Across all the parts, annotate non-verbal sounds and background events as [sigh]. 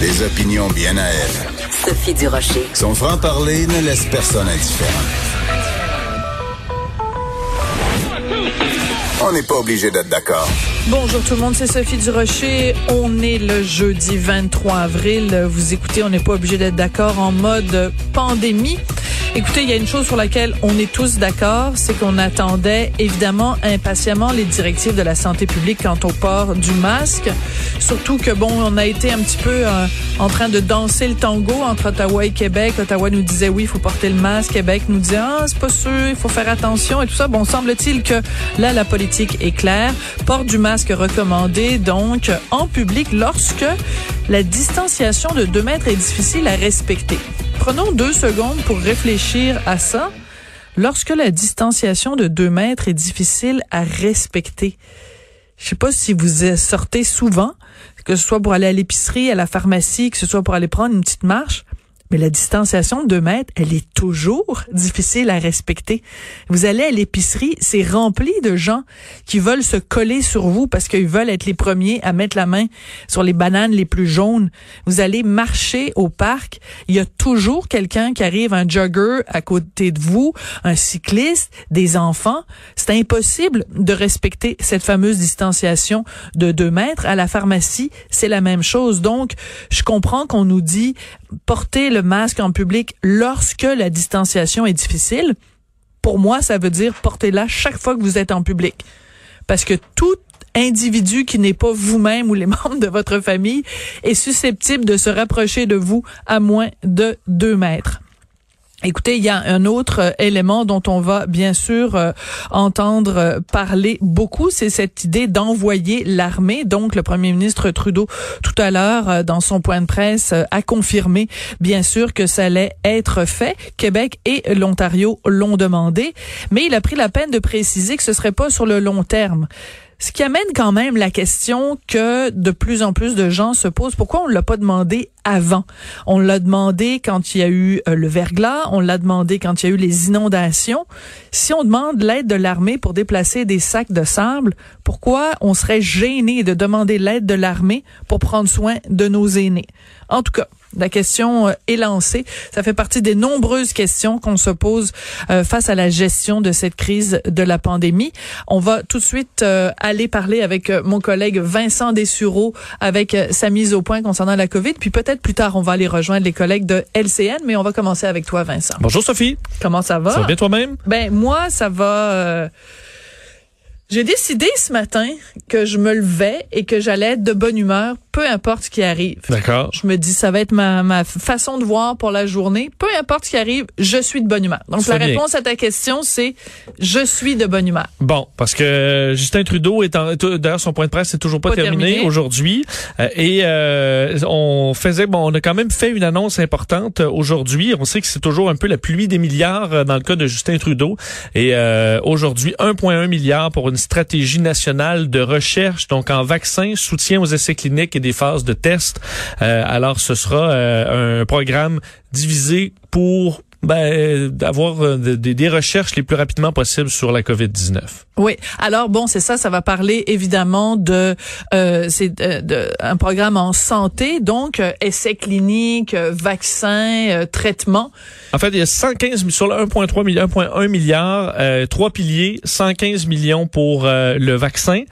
Des opinions bien à elle. Sophie Durocher. Son franc-parler ne laisse personne indifférent. On n'est pas obligé d'être d'accord. Bonjour tout le monde, c'est Sophie Durocher. On est le jeudi 23 avril. Vous écoutez, on n'est pas obligé d'être d'accord en mode pandémie. Écoutez, il y a une chose sur laquelle on est tous d'accord, c'est qu'on attendait évidemment impatiemment les directives de la santé publique quant au port du masque. Surtout que bon, on a été un petit peu euh, en train de danser le tango entre Ottawa et Québec. Ottawa nous disait oui, il faut porter le masque. Québec nous disait ah, c'est pas sûr, il faut faire attention et tout ça. Bon, semble-t-il que là, la politique est claire. Port du masque recommandé donc en public lorsque la distanciation de deux mètres est difficile à respecter. Prenons deux secondes pour réfléchir à ça. Lorsque la distanciation de deux mètres est difficile à respecter, je sais pas si vous sortez souvent, que ce soit pour aller à l'épicerie, à la pharmacie, que ce soit pour aller prendre une petite marche. Mais la distanciation de deux mètres, elle est toujours difficile à respecter. Vous allez à l'épicerie, c'est rempli de gens qui veulent se coller sur vous parce qu'ils veulent être les premiers à mettre la main sur les bananes les plus jaunes. Vous allez marcher au parc, il y a toujours quelqu'un qui arrive, un jogger à côté de vous, un cycliste, des enfants. C'est impossible de respecter cette fameuse distanciation de deux mètres. À la pharmacie, c'est la même chose. Donc, je comprends qu'on nous dit porter le masque en public lorsque la distanciation est difficile, pour moi, ça veut dire portez-la chaque fois que vous êtes en public. Parce que tout individu qui n'est pas vous-même ou les [laughs] membres de votre famille est susceptible de se rapprocher de vous à moins de deux mètres. Écoutez, il y a un autre euh, élément dont on va bien sûr euh, entendre euh, parler beaucoup, c'est cette idée d'envoyer l'armée. Donc, le premier ministre Trudeau, tout à l'heure, dans son point de presse, a confirmé, bien sûr, que ça allait être fait. Québec et l'Ontario l'ont demandé, mais il a pris la peine de préciser que ce serait pas sur le long terme. Ce qui amène quand même la question que de plus en plus de gens se posent. Pourquoi on l'a pas demandé avant? On l'a demandé quand il y a eu euh, le verglas, on l'a demandé quand il y a eu les inondations. Si on demande l'aide de l'armée pour déplacer des sacs de sable, pourquoi on serait gêné de demander l'aide de l'armée pour prendre soin de nos aînés? En tout cas, la question euh, est lancée. Ça fait partie des nombreuses questions qu'on se pose euh, face à la gestion de cette crise de la pandémie. On va tout de suite euh, aller parler avec mon collègue Vincent Dessureau avec sa mise au point concernant la COVID. Puis peut-être plus tard, on va aller rejoindre les collègues de LCN, mais on va commencer avec toi, Vincent. Bonjour Sophie. Comment ça va? Ça va bien toi-même? Ben moi, ça va. J'ai décidé ce matin que je me levais et que j'allais être de bonne humeur peu importe ce qui arrive. D'accord. Je me dis, ça va être ma, ma façon de voir pour la journée. Peu importe ce qui arrive, je suis de bonne humeur. Donc, la réponse à ta question, c'est je suis de bonne humeur. Bon, parce que Justin Trudeau est en, d'ailleurs, son point de presse n'est toujours pas, terminé, aujourd'hui. Euh, et euh, on faisait, bon, on a quand même fait une annonce importante aujourd'hui. On sait que c'est toujours un peu la pluie des milliards euh, dans le cas de Justin Trudeau. Et aujourd'hui, 1,1 milliard pour une stratégie nationale de recherche, donc en vaccins, soutien aux essais cliniques et des phases de test. Euh, alors, ce sera euh, un programme divisé pour ben, d'avoir euh, des recherches les plus rapidement possibles sur la COVID-19. Oui. Alors bon, c'est ça, ça va parler évidemment de euh, c'est de, un programme en santé, donc euh, essais cliniques, euh, vaccins, euh, traitements. En fait, il y a 115 sur le 1.3 milliard, 1.1 milliard, trois piliers, 115 millions pour le vaccin.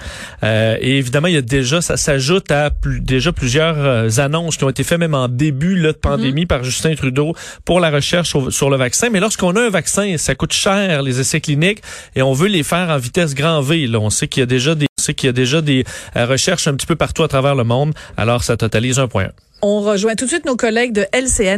et évidemment, il y a déjà ça s'ajoute à plus, déjà plusieurs annonces qui ont été faites même en début là, de pandémie mm-hmm. par Justin Trudeau pour la recherche sur, le vaccin. Mais lorsqu'on a un vaccin, ça coûte cher les essais cliniques et on veut les faire en vitesse grand V. Là. On sait qu'il y a déjà des, on sait qu'il y a déjà des euh, recherches un petit peu partout à travers le monde. Alors, ça totalise 1,1. On rejoint tout de suite nos collègues de LCN.